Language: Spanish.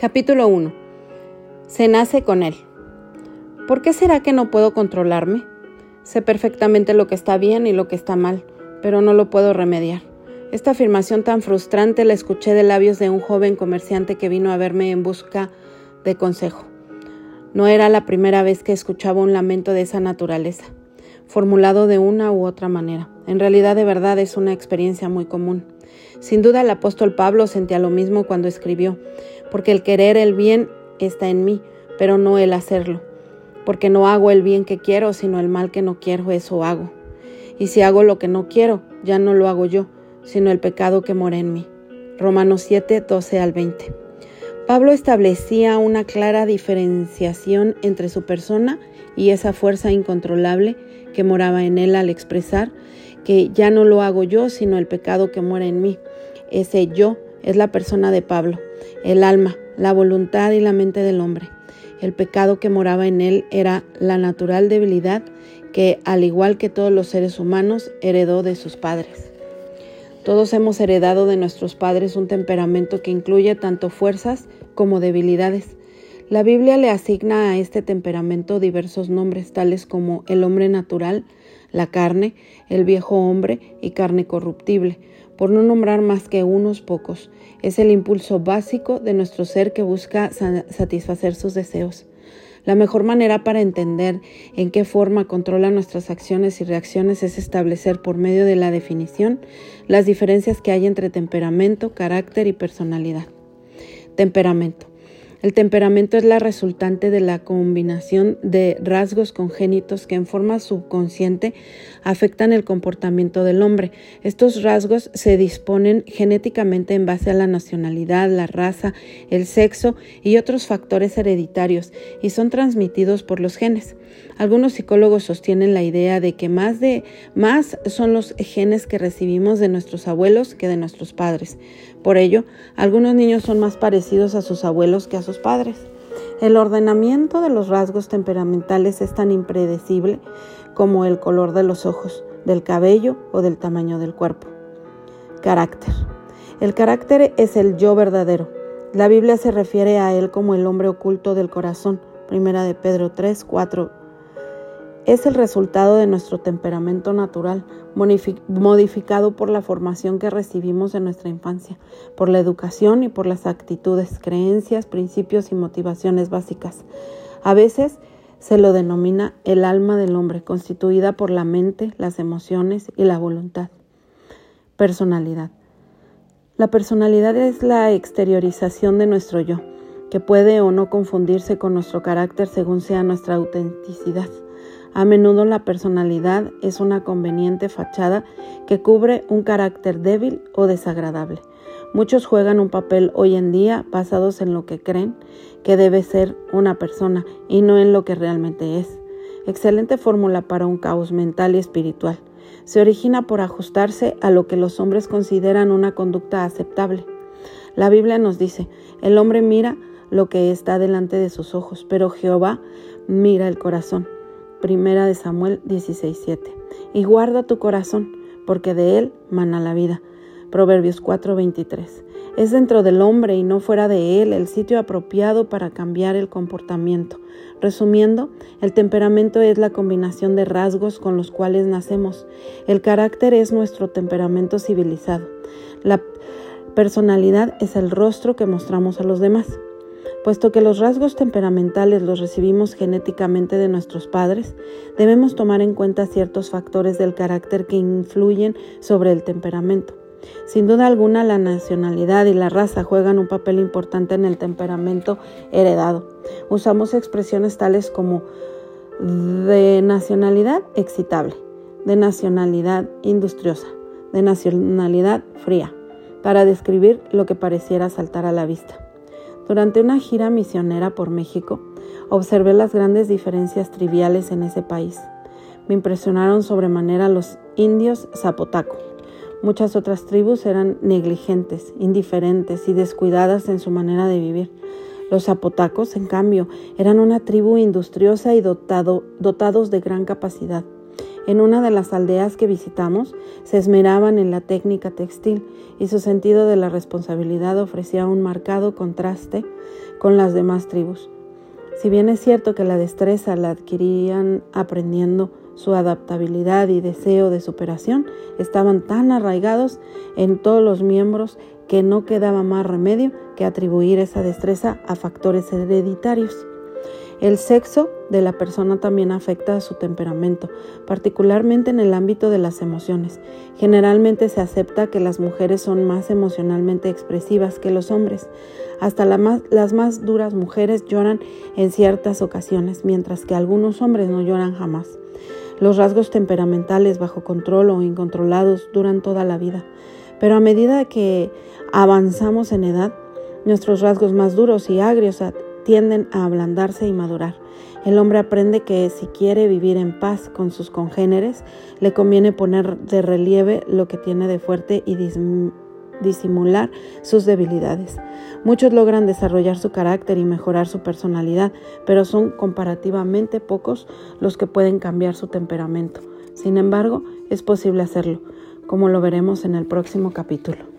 Capítulo 1. Se nace con él. ¿Por qué será que no puedo controlarme? Sé perfectamente lo que está bien y lo que está mal, pero no lo puedo remediar. Esta afirmación tan frustrante la escuché de labios de un joven comerciante que vino a verme en busca de consejo. No era la primera vez que escuchaba un lamento de esa naturaleza, formulado de una u otra manera. En realidad de verdad es una experiencia muy común. Sin duda el apóstol Pablo sentía lo mismo cuando escribió, porque el querer el bien está en mí, pero no el hacerlo, porque no hago el bien que quiero, sino el mal que no quiero, eso hago. Y si hago lo que no quiero, ya no lo hago yo, sino el pecado que mora en mí. Romanos 7, 12 al 20. Pablo establecía una clara diferenciación entre su persona y esa fuerza incontrolable que moraba en él al expresar que ya no lo hago yo, sino el pecado que muere en mí. Ese yo es la persona de Pablo, el alma, la voluntad y la mente del hombre. El pecado que moraba en él era la natural debilidad que, al igual que todos los seres humanos, heredó de sus padres. Todos hemos heredado de nuestros padres un temperamento que incluye tanto fuerzas como debilidades. La Biblia le asigna a este temperamento diversos nombres, tales como el hombre natural, la carne, el viejo hombre y carne corruptible, por no nombrar más que unos pocos. Es el impulso básico de nuestro ser que busca satisfacer sus deseos. La mejor manera para entender en qué forma controla nuestras acciones y reacciones es establecer por medio de la definición las diferencias que hay entre temperamento, carácter y personalidad. Temperamento. El temperamento es la resultante de la combinación de rasgos congénitos que en forma subconsciente afectan el comportamiento del hombre. Estos rasgos se disponen genéticamente en base a la nacionalidad, la raza, el sexo y otros factores hereditarios y son transmitidos por los genes. Algunos psicólogos sostienen la idea de que más de más son los genes que recibimos de nuestros abuelos que de nuestros padres. Por ello, algunos niños son más parecidos a sus abuelos que a sus padres. El ordenamiento de los rasgos temperamentales es tan impredecible como el color de los ojos, del cabello o del tamaño del cuerpo. Carácter. El carácter es el yo verdadero. La Biblia se refiere a él como el hombre oculto del corazón. Primera de Pedro 3, 4 es el resultado de nuestro temperamento natural, modificado por la formación que recibimos en nuestra infancia, por la educación y por las actitudes, creencias, principios y motivaciones básicas. A veces se lo denomina el alma del hombre, constituida por la mente, las emociones y la voluntad. Personalidad. La personalidad es la exteriorización de nuestro yo, que puede o no confundirse con nuestro carácter según sea nuestra autenticidad. A menudo la personalidad es una conveniente fachada que cubre un carácter débil o desagradable. Muchos juegan un papel hoy en día basados en lo que creen que debe ser una persona y no en lo que realmente es. Excelente fórmula para un caos mental y espiritual. Se origina por ajustarse a lo que los hombres consideran una conducta aceptable. La Biblia nos dice, el hombre mira lo que está delante de sus ojos, pero Jehová mira el corazón. Primera de Samuel 16:7. Y guarda tu corazón, porque de él mana la vida. Proverbios 4:23. Es dentro del hombre y no fuera de él el sitio apropiado para cambiar el comportamiento. Resumiendo, el temperamento es la combinación de rasgos con los cuales nacemos. El carácter es nuestro temperamento civilizado. La personalidad es el rostro que mostramos a los demás. Puesto que los rasgos temperamentales los recibimos genéticamente de nuestros padres, debemos tomar en cuenta ciertos factores del carácter que influyen sobre el temperamento. Sin duda alguna, la nacionalidad y la raza juegan un papel importante en el temperamento heredado. Usamos expresiones tales como de nacionalidad excitable, de nacionalidad industriosa, de nacionalidad fría, para describir lo que pareciera saltar a la vista. Durante una gira misionera por México, observé las grandes diferencias triviales en ese país. Me impresionaron sobremanera los indios zapotaco. Muchas otras tribus eran negligentes, indiferentes y descuidadas en su manera de vivir. Los zapotacos, en cambio, eran una tribu industriosa y dotado, dotados de gran capacidad. En una de las aldeas que visitamos, se esmeraban en la técnica textil y su sentido de la responsabilidad ofrecía un marcado contraste con las demás tribus. Si bien es cierto que la destreza la adquirían aprendiendo, su adaptabilidad y deseo de superación estaban tan arraigados en todos los miembros que no quedaba más remedio que atribuir esa destreza a factores hereditarios. El sexo de la persona también afecta a su temperamento, particularmente en el ámbito de las emociones. Generalmente se acepta que las mujeres son más emocionalmente expresivas que los hombres. Hasta las más duras mujeres lloran en ciertas ocasiones, mientras que algunos hombres no lloran jamás. Los rasgos temperamentales bajo control o incontrolados duran toda la vida, pero a medida que avanzamos en edad, nuestros rasgos más duros y agrios tienden a ablandarse y madurar. El hombre aprende que si quiere vivir en paz con sus congéneres, le conviene poner de relieve lo que tiene de fuerte y disimular sus debilidades. Muchos logran desarrollar su carácter y mejorar su personalidad, pero son comparativamente pocos los que pueden cambiar su temperamento. Sin embargo, es posible hacerlo, como lo veremos en el próximo capítulo.